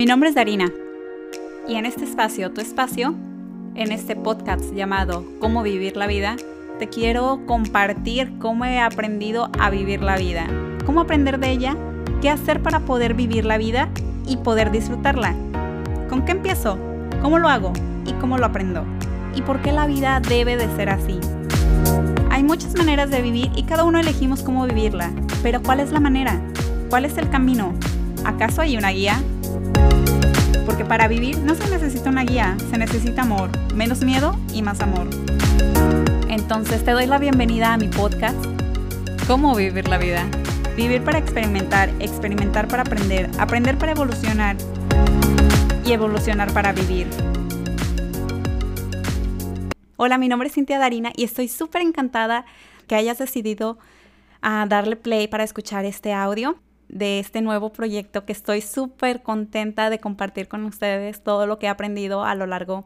Mi nombre es Darina y en este espacio, tu espacio, en este podcast llamado Cómo vivir la vida, te quiero compartir cómo he aprendido a vivir la vida, cómo aprender de ella, qué hacer para poder vivir la vida y poder disfrutarla. ¿Con qué empiezo? ¿Cómo lo hago? ¿Y cómo lo aprendo? ¿Y por qué la vida debe de ser así? Hay muchas maneras de vivir y cada uno elegimos cómo vivirla, pero ¿cuál es la manera? ¿Cuál es el camino? ¿Acaso hay una guía? Porque para vivir no se necesita una guía, se necesita amor, menos miedo y más amor. Entonces te doy la bienvenida a mi podcast, ¿Cómo vivir la vida? Vivir para experimentar, experimentar para aprender, aprender para evolucionar y evolucionar para vivir. Hola, mi nombre es Cintia Darina y estoy súper encantada que hayas decidido a darle play para escuchar este audio de este nuevo proyecto que estoy súper contenta de compartir con ustedes todo lo que he aprendido a lo largo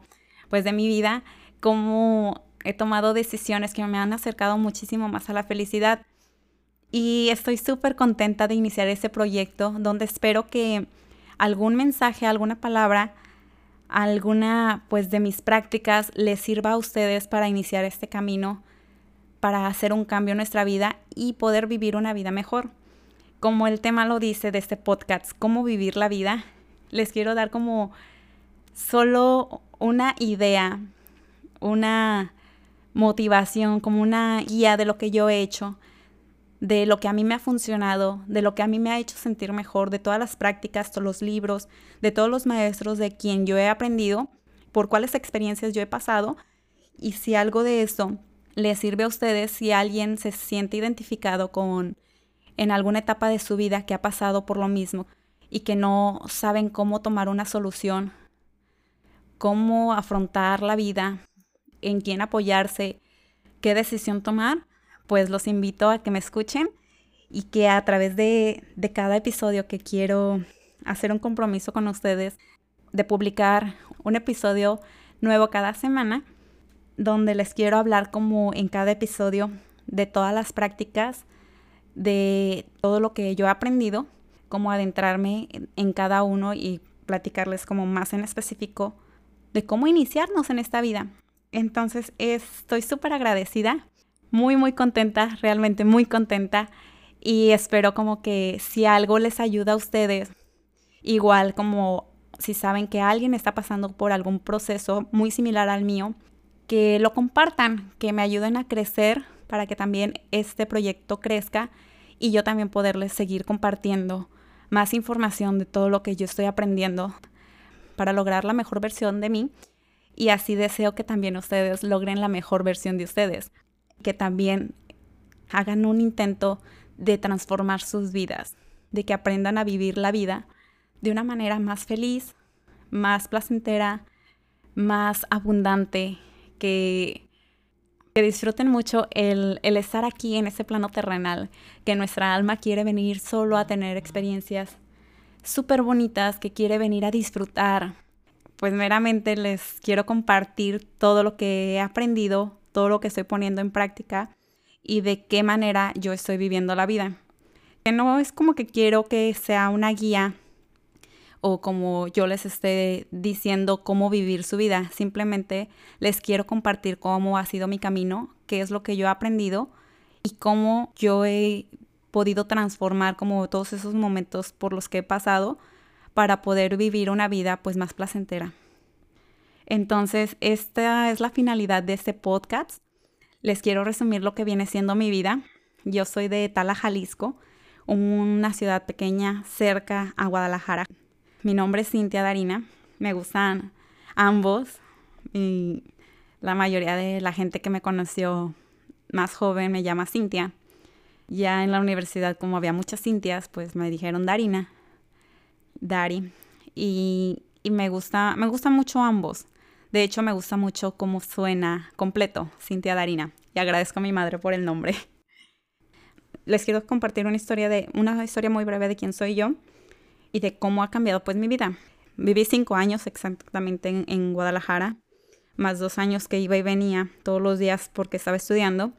pues de mi vida, cómo he tomado decisiones que me han acercado muchísimo más a la felicidad. Y estoy súper contenta de iniciar este proyecto donde espero que algún mensaje, alguna palabra, alguna pues de mis prácticas les sirva a ustedes para iniciar este camino, para hacer un cambio en nuestra vida y poder vivir una vida mejor como el tema lo dice de este podcast, cómo vivir la vida, les quiero dar como solo una idea, una motivación, como una guía de lo que yo he hecho, de lo que a mí me ha funcionado, de lo que a mí me ha hecho sentir mejor, de todas las prácticas, todos los libros, de todos los maestros de quien yo he aprendido, por cuáles experiencias yo he pasado. Y si algo de eso les sirve a ustedes, si alguien se siente identificado con en alguna etapa de su vida que ha pasado por lo mismo y que no saben cómo tomar una solución, cómo afrontar la vida, en quién apoyarse, qué decisión tomar, pues los invito a que me escuchen y que a través de, de cada episodio que quiero hacer un compromiso con ustedes de publicar un episodio nuevo cada semana, donde les quiero hablar como en cada episodio de todas las prácticas de todo lo que yo he aprendido, cómo adentrarme en, cada uno y platicarles como más en específico de cómo iniciarnos en esta vida. Entonces estoy súper agradecida, muy muy contenta, realmente muy contenta y espero como que si algo les ayuda a ustedes, igual como si saben que alguien está pasando por algún proceso muy similar al mío, que lo compartan, que me ayuden a crecer para que también este proyecto crezca y yo también poderles seguir compartiendo más información de todo lo que yo estoy aprendiendo para lograr la mejor versión de mí. Y así deseo que también ustedes logren la mejor versión de ustedes, que también hagan un intento de transformar sus vidas, de que aprendan a vivir la vida de una manera más feliz, más placentera, más abundante, que que disfruten mucho el, estar aquí en ese plano terrenal, que nuestra alma quiere venir solo a tener experiencias súper bonitas, que quiere venir a disfrutar. Pues meramente les quiero compartir todo lo que he aprendido, todo lo que estoy poniendo en práctica y de qué manera yo estoy viviendo la vida. Que no es como que quiero que sea una guía o como yo les esté diciendo cómo vivir su vida. Simplemente les quiero compartir cómo ha sido mi camino, qué es lo que yo he aprendido y cómo yo he podido transformar como todos esos momentos por los que he pasado para poder vivir una vida pues más placentera. Entonces, esta es la finalidad de este podcast. Les quiero resumir lo que viene siendo mi vida. Yo soy de Tala, Jalisco, una ciudad pequeña cerca a Guadalajara. Mi nombre es Cintia Darina. Me gustan ambos. Y la mayoría de la gente que me conoció más joven me llama Cintia. Ya en la universidad, como había muchas Cintias, pues me dijeron Darina, Dari. Y, y me gusta, me gustan mucho ambos. De hecho, me gusta mucho cómo suena completo, Cintia Darina. Y agradezco a mi madre por el nombre. Les quiero compartir una historia de, una historia muy breve de quién soy yo y de cómo ha cambiado pues mi vida. Viví cinco años exactamente en, Guadalajara, más dos años que iba y venía todos los días porque estaba estudiando.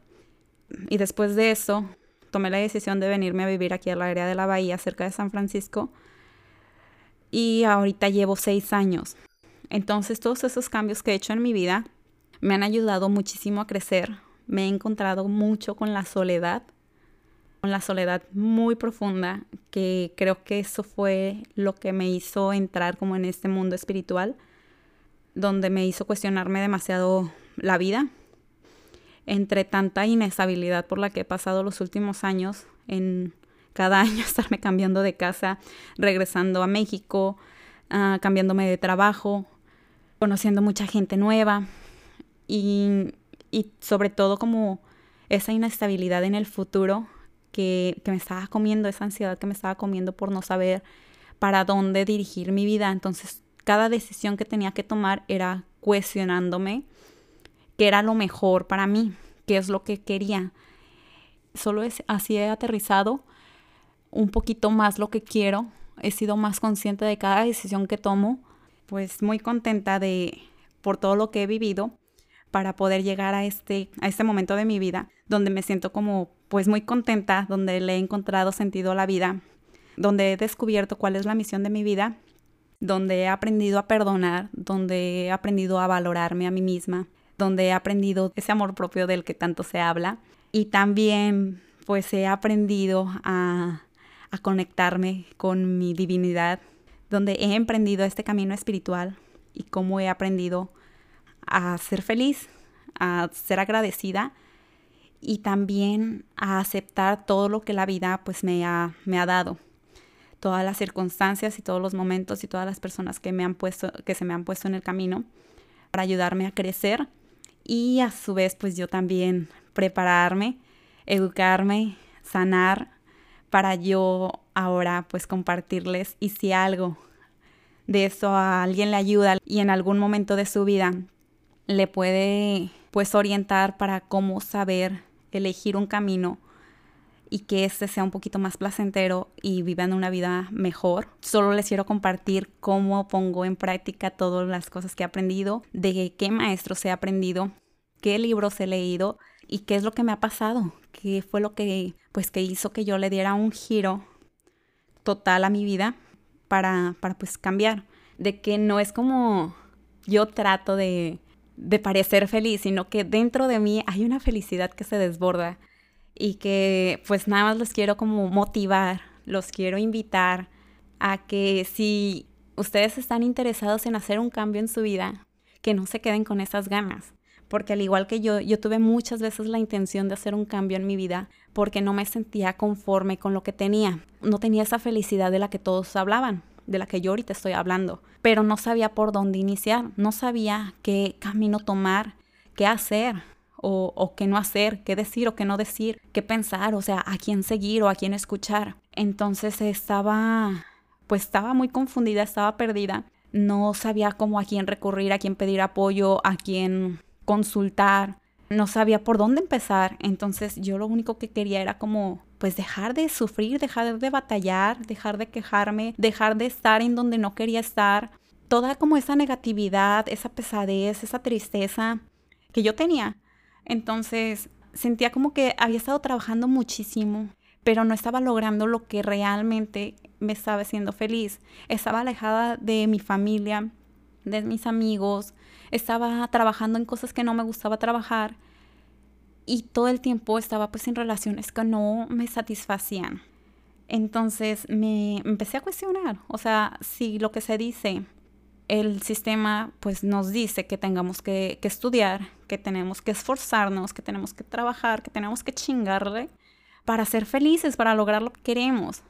Y después de eso, tomé la decisión de venirme a vivir aquí a la área de la bahía, cerca de San Francisco. y ahorita llevo seis años. Entonces todos esos cambios que he hecho en mi vida me han ayudado muchísimo a crecer. Me he encontrado mucho con la soledad, con la soledad muy profunda, que creo que eso fue lo que me hizo entrar como en este mundo espiritual, donde me hizo cuestionarme demasiado la vida. Entre tanta inestabilidad por la que he pasado los últimos años, en cada año estarme cambiando de casa, regresando a México, uh, cambiándome de trabajo, conociendo mucha gente nueva y, y, sobre todo como esa inestabilidad en el futuro que, me estaba comiendo, esa ansiedad que me estaba comiendo por no saber para dónde dirigir mi vida. Entonces cada decisión que tenía que tomar era cuestionándome qué era lo mejor para mí, qué es lo que quería. Solo es, así he aterrizado un poquito más lo que quiero, he sido más consciente de cada decisión que tomo, pues muy contenta de por todo lo que he vivido para poder llegar a este a este momento de mi vida donde me siento como pues muy contenta, donde le he encontrado sentido a la vida, donde he descubierto cuál es la misión de mi vida, donde he aprendido a perdonar, donde he aprendido a valorarme a mí misma, donde he aprendido ese amor propio del que tanto se habla. Y también pues he aprendido a a conectarme con mi divinidad, donde he emprendido este camino espiritual y cómo he aprendido a ser feliz, a ser agradecida y también a aceptar todo lo que la vida pues me ha, me ha dado. Todas las circunstancias y todos los momentos y todas las personas que me han puesto que se me han puesto en el camino para ayudarme a crecer y a su vez pues yo también prepararme, educarme, sanar para yo ahora pues compartirles y si algo de eso a alguien le ayuda y en algún momento de su vida le puede pues orientar para cómo saber elegir un camino y que este sea un poquito más placentero y vivan una vida mejor. Solo les quiero compartir cómo pongo en práctica todas las cosas que he aprendido, de qué maestros he aprendido, qué libros he leído y qué es lo que me ha pasado, qué fue lo que pues que hizo que yo le diera un giro total a mi vida para, para pues cambiar, de que no es como yo trato de, de parecer feliz, sino que dentro de mí hay una felicidad que se desborda y que pues nada más los quiero como motivar, los quiero invitar a que si ustedes están interesados en hacer un cambio en su vida, que no se queden con esas ganas, porque al igual que yo, yo tuve muchas veces la intención de hacer un cambio en mi vida porque no me sentía conforme con lo que tenía. No tenía esa felicidad de la que todos hablaban, de la que yo ahorita estoy hablando, pero no sabía por dónde iniciar, no sabía qué camino tomar, qué hacer o, o qué no hacer, qué decir o qué no decir, qué pensar, o sea, a quién seguir o a quién escuchar. Entonces estaba, pues estaba muy confundida, estaba perdida. No sabía cómo a quién recurrir, a quién pedir apoyo, a quién consultar, no sabía por dónde empezar, entonces yo lo único que quería era como pues dejar de sufrir, dejar de batallar, dejar de quejarme, dejar de estar en donde no quería estar, toda como esa negatividad, esa pesadez, esa tristeza que yo tenía. Entonces sentía como que había estado trabajando muchísimo, pero no estaba logrando lo que realmente me estaba haciendo feliz. Estaba alejada de mi familia, de mis amigos, estaba trabajando en cosas que no me gustaba trabajar y todo el tiempo estaba pues en relaciones que no me satisfacían. Entonces me empecé a cuestionar, o sea, si lo que se dice, el sistema pues nos dice que tengamos que, estudiar, que tenemos que esforzarnos, que tenemos que trabajar, que tenemos que chingarle para ser felices, para lograr lo que queremos.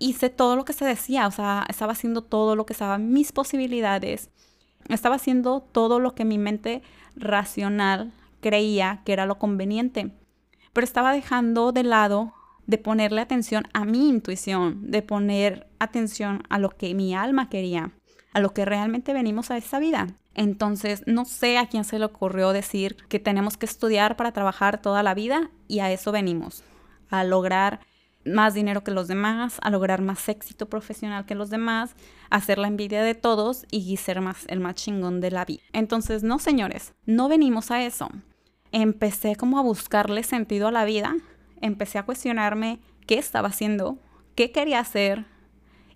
Hice todo lo que se decía, o sea, estaba haciendo todo lo que estaba mis posibilidades estaba haciendo todo lo que mi mente racional creía que era lo conveniente, pero estaba dejando de lado de ponerle atención a mi intuición, de poner atención a lo que mi alma quería, a lo que realmente venimos a esta vida. Entonces, no sé a quién se le ocurrió decir que tenemos que estudiar para trabajar toda la vida y a eso venimos, a lograr más dinero que los demás, a lograr más éxito profesional que los demás, a hacer la envidia de todos y ser más el más chingón de la vida. Entonces, no, señores, no venimos a eso. Empecé como a buscarle sentido a la vida, empecé a cuestionarme qué estaba haciendo, qué quería hacer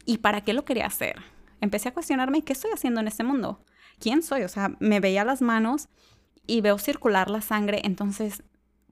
y para qué lo quería hacer. empecé a cuestionarme qué estoy haciendo en este mundo. ¿Quién soy? O sea, me veía las manos y veo circular la sangre, entonces,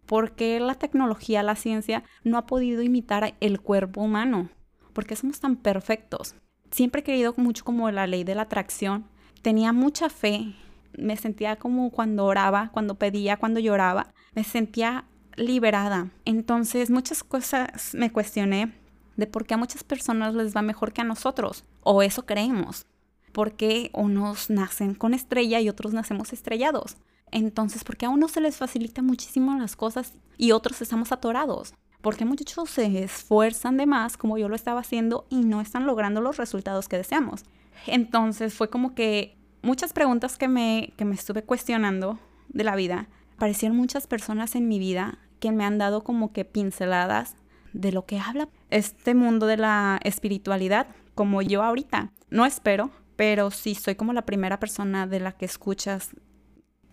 ¿por qué la tecnología, la ciencia no ha podido imitar el cuerpo humano? ¿Por qué somos tan perfectos? Siempre he querido mucho como la ley de la atracción. Tenía mucha fe. Me sentía como cuando oraba, cuando pedía, cuando lloraba. Me sentía liberada. Entonces muchas cosas me cuestioné de por qué a muchas personas les va mejor que a nosotros. O eso creemos. Porque unos nacen con estrella y otros nacemos estrellados. Entonces, ¿por qué a unos se les facilita muchísimo las cosas y otros estamos atorados? Porque muchos se esfuerzan de más, como yo lo estaba haciendo, y no están logrando los resultados que deseamos. Entonces fue como que muchas preguntas que me, que me estuve cuestionando de la vida. Aparecieron muchas personas en mi vida que me han dado como que pinceladas de lo que habla este mundo de la espiritualidad, como yo ahorita. No espero, pero sí soy como la primera persona de la que escuchas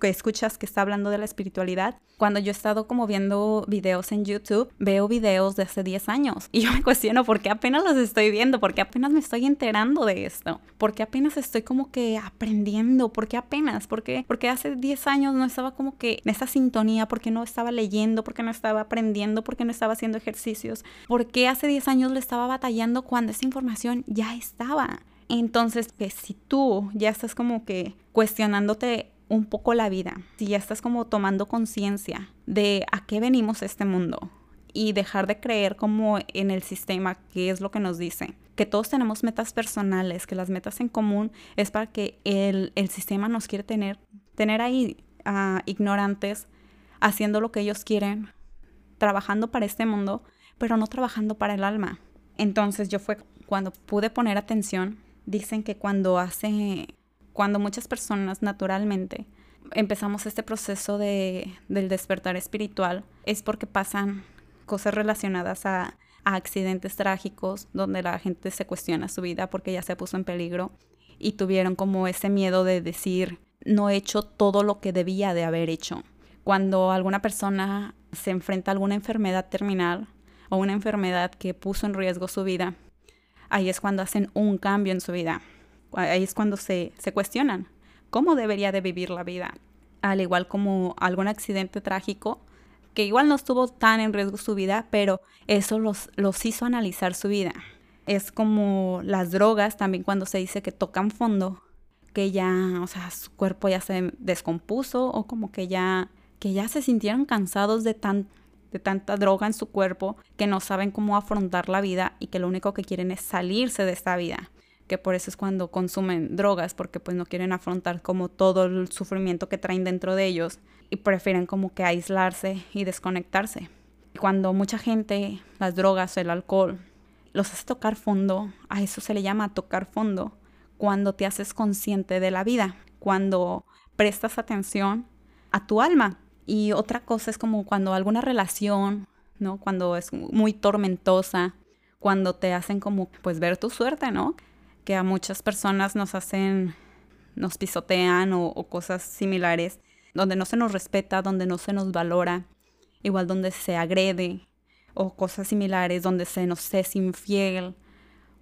que escuchas que está hablando de la espiritualidad, cuando yo he estado como viendo videos en YouTube, veo videos de hace 10 años y yo me cuestiono por qué apenas los estoy viendo, por qué apenas me estoy enterando de esto, por qué apenas estoy como que aprendiendo, por qué apenas, por qué, porque hace 10 años no estaba como que en esa sintonía, porque no estaba leyendo, porque no estaba aprendiendo, porque no estaba haciendo ejercicios, por qué hace 10 años le estaba batallando cuando esa información ya estaba. Entonces, que si tú ya estás como que cuestionándote un poco la vida, si ya estás como tomando conciencia de a qué venimos a este mundo y dejar de creer como en el sistema, que es lo que nos dice, que todos tenemos metas personales, que las metas en común es para que el, el sistema nos quiere tener, tener ahí uh, ignorantes, haciendo lo que ellos quieren, trabajando para este mundo, pero no trabajando para el alma. Entonces yo fue cuando pude poner atención, dicen que cuando hace cuando muchas personas naturalmente empezamos este proceso de, del despertar espiritual, es porque pasan cosas relacionadas a, a accidentes trágicos donde la gente se cuestiona su vida porque ya se puso en peligro y tuvieron como ese miedo de decir, no he hecho todo lo que debía de haber hecho. Cuando alguna persona se enfrenta a alguna enfermedad terminal o una enfermedad que puso en riesgo su vida, ahí es cuando hacen un cambio en su vida ahí es cuando se, se cuestionan cómo debería de vivir la vida. Al igual como algún accidente trágico, que igual no estuvo tan en riesgo su vida, pero eso los, los hizo analizar su vida. Es como las drogas, también cuando se dice que tocan fondo, que ya, o sea, su cuerpo ya se descompuso o como que ya, que ya se sintieron cansados de, tan, de tanta droga en su cuerpo, que no saben cómo afrontar la vida y que lo único que quieren es salirse de esta vida que por eso es cuando consumen drogas, porque pues no quieren afrontar como todo el sufrimiento que traen dentro de ellos y prefieren como que aislarse y desconectarse. Cuando mucha gente, las drogas, el alcohol, los hace tocar fondo, a eso se le llama tocar fondo, cuando te haces consciente de la vida, cuando prestas atención a tu alma. Y otra cosa es como cuando alguna relación, ¿no? Cuando es muy tormentosa, cuando te hacen como pues ver tu suerte, ¿no? Que a muchas personas nos hacen, nos pisotean o, cosas similares, donde no se nos respeta, donde no se nos valora, igual donde se agrede, o cosas similares, donde se nos es infiel,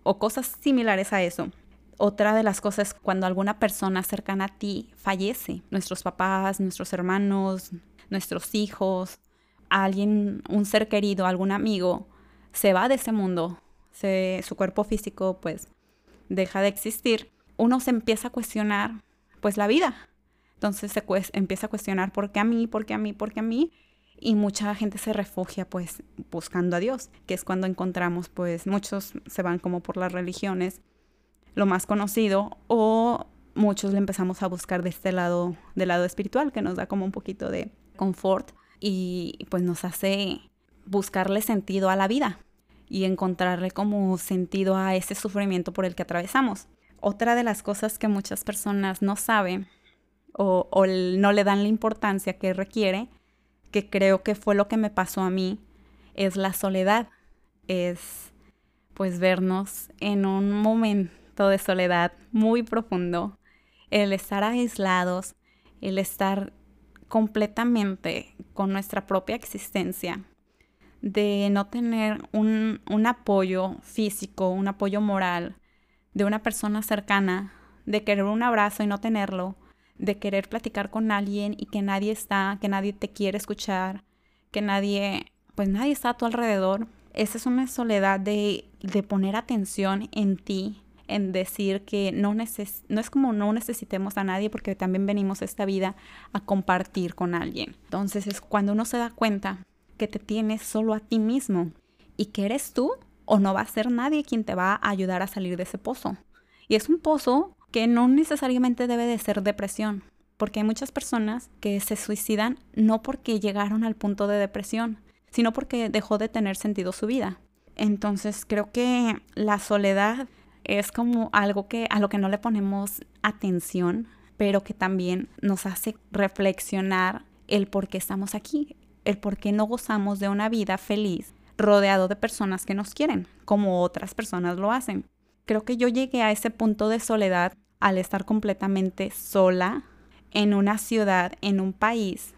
o cosas similares a eso. Otra de las cosas es cuando alguna persona cercana a ti fallece, nuestros papás, nuestros hermanos, nuestros hijos, alguien, un ser querido, algún amigo, se va de ese mundo, se, su cuerpo físico pues deja de existir, uno se empieza a cuestionar pues la vida. Entonces se empieza a cuestionar por qué a mí, por qué a mí, por qué a mí. Y mucha gente se refugia pues buscando a Dios, que es cuando encontramos pues muchos se van como por las religiones, lo más conocido, o muchos le empezamos a buscar de este lado, del lado espiritual, que nos da como un poquito de confort y pues nos hace buscarle sentido a la vida y encontrarle como sentido a ese sufrimiento por el que atravesamos. Otra de las cosas que muchas personas no saben o, no le dan la importancia que requiere, que creo que fue lo que me pasó a mí, es la soledad. Es pues vernos en un momento de soledad muy profundo, el estar aislados, el estar completamente con nuestra propia existencia, de no tener un, apoyo físico, un apoyo moral, de una persona cercana, de querer un abrazo y no tenerlo, de querer platicar con alguien y que nadie está, que nadie te quiere escuchar, que nadie, pues nadie está a tu alrededor. Esa es una soledad de, de poner atención en ti, en decir que no, neces no es como no necesitemos a nadie porque también venimos esta vida a compartir con alguien. Entonces es cuando uno se da cuenta que te tienes solo a ti mismo y que eres tú o no va a ser nadie quien te va a ayudar a salir de ese pozo. Y es un pozo que no necesariamente debe de ser depresión, porque hay muchas personas que se suicidan no porque llegaron al punto de depresión, sino porque dejó de tener sentido su vida. Entonces creo que la soledad es como algo que a lo que no le ponemos atención, pero que también nos hace reflexionar el por qué estamos aquí, el por qué no gozamos de una vida feliz rodeado de personas que nos quieren, como otras personas lo hacen. Creo que yo llegué a ese punto de soledad al estar completamente sola en una ciudad, en un país,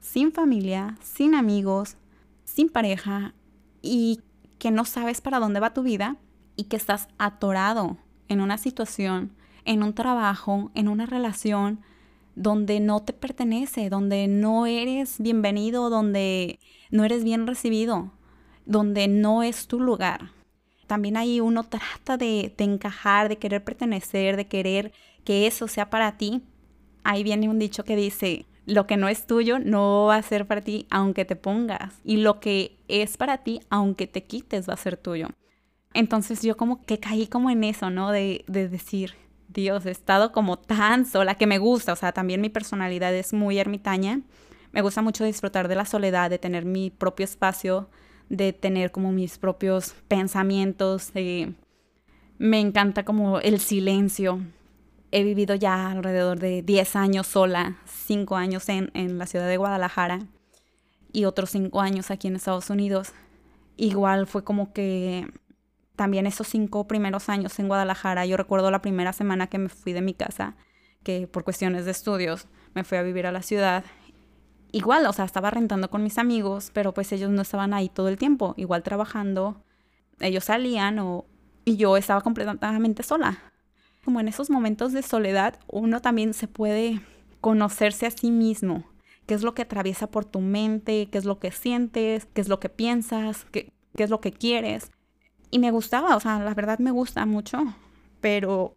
sin familia, sin amigos, sin pareja y que no sabes para dónde va tu vida y que estás atorado en una situación, en un trabajo, en una relación donde no te pertenece, donde no eres bienvenido, donde no eres bien recibido, donde no es tu lugar. También ahí uno trata de, encajar, de querer pertenecer, de querer que eso sea para ti. Ahí viene un dicho que dice, lo que no es tuyo no va a ser para ti aunque te pongas. Y lo que es para ti, aunque te quites, va a ser tuyo. Entonces yo como que caí como en eso, ¿no? De, de decir, Dios, he estado como tan sola que me gusta, o sea, también mi personalidad es muy ermitaña. Me gusta mucho disfrutar de la soledad, de tener mi propio espacio, de tener como mis propios pensamientos, me encanta como el silencio. He vivido ya alrededor de 10 años sola, 5 años en, en la ciudad de Guadalajara y otros 5 años aquí en Estados Unidos. Igual fue como que también esos cinco primeros años en Guadalajara, yo recuerdo la primera semana que me fui de mi casa, que por cuestiones de estudios me fui a vivir a la ciudad. Igual, o sea, estaba rentando con mis amigos, pero pues ellos no estaban ahí todo el tiempo, igual trabajando, ellos salían o, y yo estaba completamente sola. Como en esos momentos de soledad, uno también se puede conocerse a sí mismo, qué es lo que atraviesa por tu mente, qué es lo que sientes, qué es lo que piensas, qué, qué es lo que quieres. Y me gustaba, o sea, la verdad me gusta mucho, pero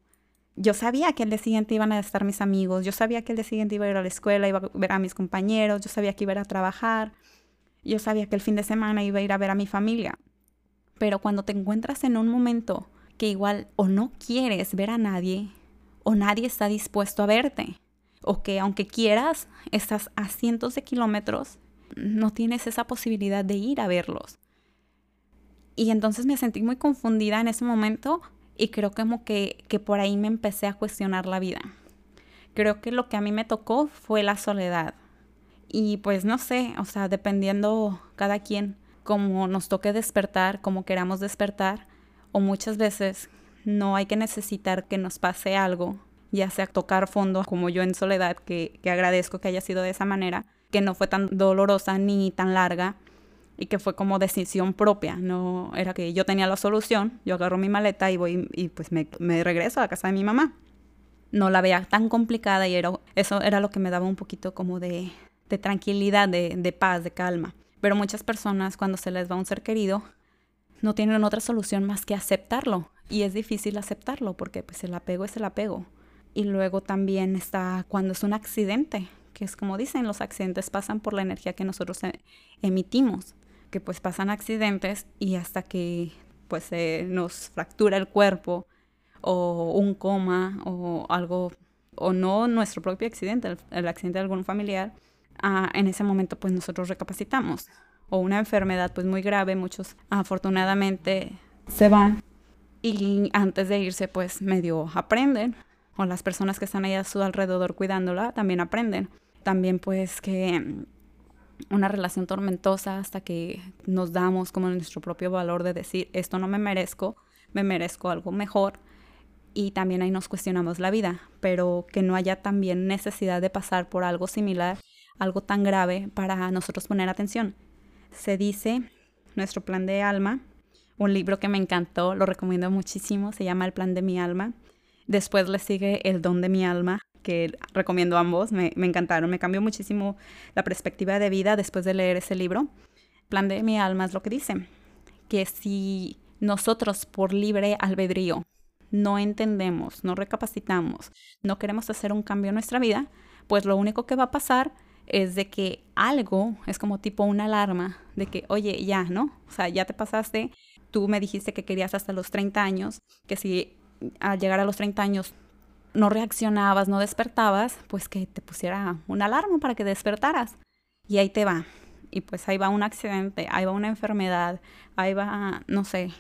yo sabía que el día siguiente iban a estar mis amigos, yo sabía que el día siguiente iba a ir a la escuela, iba a ver a mis compañeros, yo sabía que iba a ir a trabajar, yo sabía que el fin de semana iba a ir a ver a mi familia. Pero cuando te encuentras en un momento que igual o no quieres ver a nadie, o nadie está dispuesto a verte, o que aunque quieras, estás a cientos de kilómetros, no tienes esa posibilidad de ir a verlos. Y entonces me sentí muy confundida en ese momento y creo como que, que por ahí me empecé a cuestionar la vida. Creo que lo que a mí me tocó fue la soledad. Y pues no sé, o sea, dependiendo cada quien, como nos toque despertar, como queramos despertar, o muchas veces no hay que necesitar que nos pase algo, ya sea tocar fondo como yo en soledad, que, que agradezco que haya sido de esa manera, que no fue tan dolorosa ni tan larga, y que fue como decisión propia, no era que yo tenía la solución, yo agarro mi maleta y voy y pues me, regreso a casa de mi mamá. No la veía tan complicada y era, eso era lo que me daba un poquito como de, de tranquilidad, de, de paz, de calma. Pero muchas personas cuando se les va un ser querido no tienen otra solución más que aceptarlo y es difícil aceptarlo porque pues el apego es el apego. Y luego también está cuando es un accidente, que es como dicen, los accidentes pasan por la energía que nosotros e, emitimos que pues pasan accidentes y hasta que pues se nos fractura el cuerpo o un coma o algo, o no nuestro propio accidente, el, accidente de algún familiar, ah, en ese momento pues nosotros recapacitamos. O una enfermedad pues muy grave, muchos afortunadamente se van y antes de irse pues medio aprenden o las personas que están ahí a su alrededor cuidándola también aprenden. También pues que una relación tormentosa hasta que nos damos como nuestro propio valor de decir, esto no me merezco, me merezco algo mejor. Y también ahí nos cuestionamos la vida, pero que no haya también necesidad de pasar por algo similar, algo tan grave para nosotros poner atención. Se dice, nuestro plan de alma, un libro que me encantó, lo recomiendo muchísimo, se llama El plan de mi alma. Después le sigue El don de mi alma, que recomiendo ambos, me, me encantaron, me cambió muchísimo la perspectiva de vida después de leer ese libro. Plan de mi alma es lo que dice, que si nosotros por libre albedrío no entendemos, no recapacitamos, no queremos hacer un cambio en nuestra vida, pues lo único que va a pasar es de que algo es como tipo una alarma de que, oye, ya, ¿no? O sea, ya te pasaste, tú me dijiste que querías hasta los 30 años, que si al llegar a los 30 años no reaccionabas, no despertabas, pues que te pusiera una alarma para que despertaras. Y ahí te va. Y pues ahí va un accidente, ahí va una enfermedad, ahí va, no sé,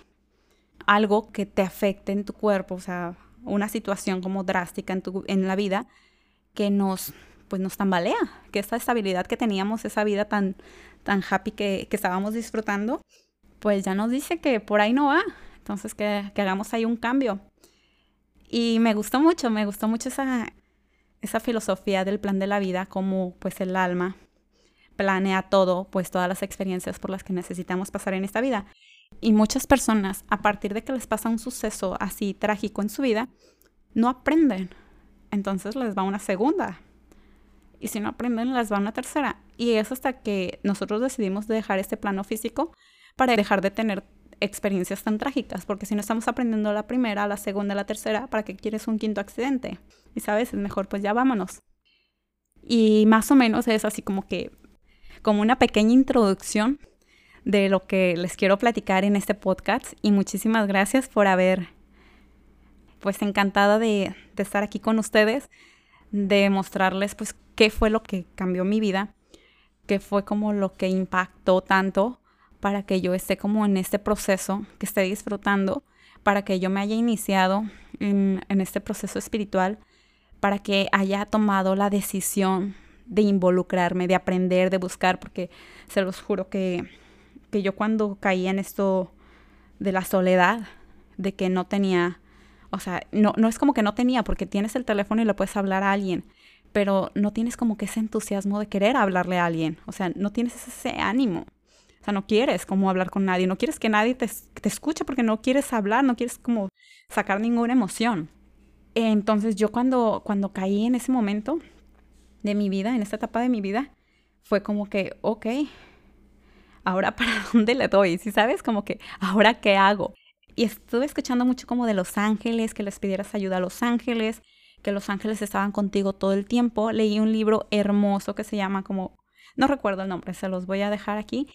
algo que te afecte en tu cuerpo, o sea, una situación como drástica en, tu, en la vida que nos, pues nos tambalea, que esa estabilidad que teníamos, esa vida tan, tan happy que, que estábamos disfrutando, pues ya nos dice que por ahí no va. Entonces que, que hagamos ahí un cambio. Y me gustó mucho, me gustó mucho esa, esa filosofía del plan de la vida, como pues el alma planea todo, pues todas las experiencias por las que necesitamos pasar en esta vida. Y muchas personas, a partir de que les pasa un suceso así trágico en su vida, no aprenden. Entonces les va una segunda. Y si no aprenden, les va una tercera. Y es hasta que nosotros decidimos dejar este plano físico para dejar de tener experiencias tan trágicas. Porque si no estamos aprendiendo la primera, la segunda, la tercera, ¿para qué quieres un quinto accidente? Y sabes, es mejor pues ya vámonos. Y más o menos es así como que, como una pequeña introducción de lo que les quiero platicar en este podcast y muchísimas gracias por haber, pues encantada de, estar aquí con ustedes, de mostrarles pues qué fue lo que cambió mi vida, qué fue como lo que impactó tanto para que yo esté como en este proceso, que esté disfrutando, para que yo me haya iniciado en, este proceso espiritual, para que haya tomado la decisión de involucrarme, de aprender, de buscar, porque se los juro que que yo cuando caí en esto de la soledad, de que no tenía, o sea, no, no es como que no tenía, porque tienes el teléfono y le puedes hablar a alguien, pero no tienes como que ese entusiasmo de querer hablarle a alguien, o sea, no tienes ese ánimo. O sea, no quieres como hablar con nadie, no quieres que nadie te, te escuche porque no quieres hablar, no quieres como sacar ninguna emoción. Entonces yo cuando, cuando caí en ese momento de mi vida, en esta etapa de mi vida, fue como que, ok, ahora para dónde le doy, si sabes, como que ahora qué hago. Y estuve escuchando mucho como de los ángeles, que les pidieras ayuda a los ángeles, que los ángeles estaban contigo todo el tiempo. Leí un libro hermoso que se llama como, no recuerdo el nombre, se los voy a dejar aquí,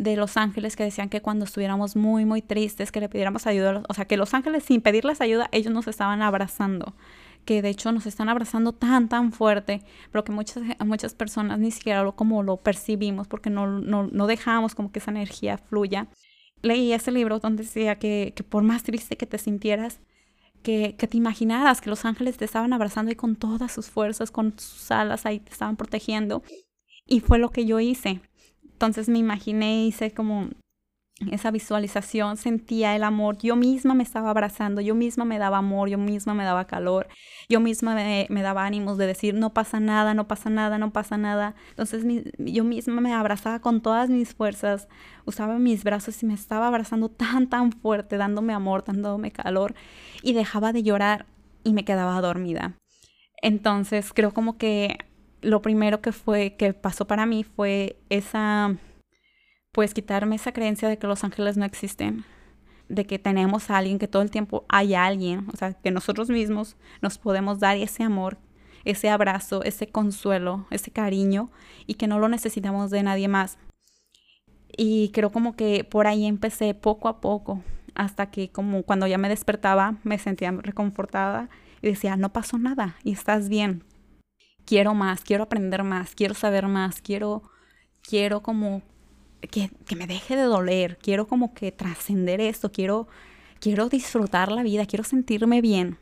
de los ángeles que decían que cuando estuviéramos muy, muy tristes, que le pidiéramos ayuda, o sea, que los ángeles sin pedirles ayuda, ellos nos estaban abrazando que de hecho nos están abrazando tan, tan fuerte, pero que muchas, muchas personas ni siquiera lo, como lo percibimos porque no, no, no dejamos como que esa energía fluya. Leí ese libro donde decía que, que por más triste que te sintieras, que, que, te imaginaras que los ángeles te estaban abrazando y con todas sus fuerzas, con sus alas ahí te estaban protegiendo. Y fue lo que yo hice. Entonces me imaginé, hice como esa visualización, sentía el amor, yo misma me estaba abrazando, yo misma me daba amor, yo misma me daba calor, yo misma me, daba ánimos de decir, no pasa nada, no pasa nada, no pasa nada. Entonces yo misma me abrazaba con todas mis fuerzas, usaba mis brazos y me estaba abrazando tan, tan fuerte, dándome amor, dándome calor y dejaba de llorar y me quedaba dormida. Entonces creo como que lo primero que fue, que pasó para mí fue esa pues quitarme esa creencia de que los ángeles no existen, de que tenemos a alguien, que todo el tiempo hay alguien, o sea, que nosotros mismos nos podemos dar ese amor, ese abrazo, ese consuelo, ese cariño y que no lo necesitamos de nadie más. Y creo como que por ahí empecé poco a poco, hasta que como cuando ya me despertaba me sentía reconfortada y decía, no pasó nada y estás bien. Quiero más, quiero aprender más, quiero saber más, quiero, quiero como que, me deje de doler, quiero como que trascender esto, quiero, quiero disfrutar la vida, quiero sentirme bien.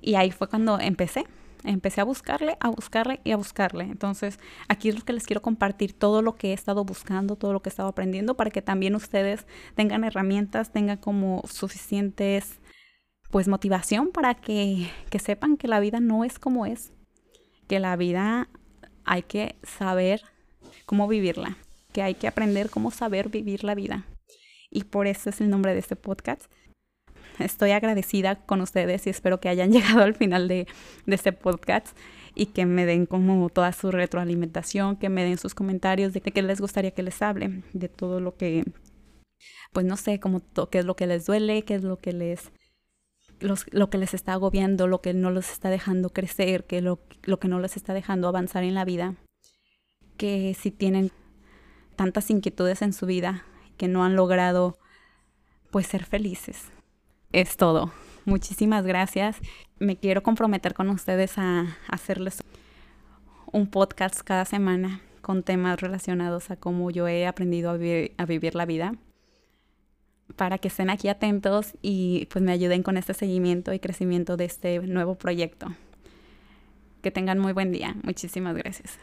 Y ahí fue cuando empecé, empecé a buscarle, a buscarle y a buscarle. Entonces, aquí es lo que les quiero compartir, todo lo que he estado buscando, todo lo que he estado aprendiendo, para que también ustedes tengan herramientas, tengan como suficientes, pues, motivación para que, que sepan que la vida no es como es, que la vida hay que saber cómo vivirla que hay que aprender cómo saber vivir la vida. y por eso es el nombre de este podcast. Estoy agradecida con ustedes y espero que hayan llegado al final de, este podcast y que me den como toda su retroalimentación, que me den sus comentarios de qué les gustaría que les hable, de todo lo que, pues no sé, como qué es lo que les duele, qué es lo que les, lo que les está agobiando, lo que no los está dejando crecer, que lo, lo que no les está dejando avanzar en la vida, que si tienen tantas inquietudes en su vida que no han logrado pues ser felices. Es todo. Muchísimas gracias. Me quiero comprometer con ustedes a hacerles un podcast cada semana con temas relacionados a cómo yo he aprendido a vivir, la vida para que estén aquí atentos y pues me ayuden con este seguimiento y crecimiento de este nuevo proyecto. Que tengan muy buen día. Muchísimas gracias.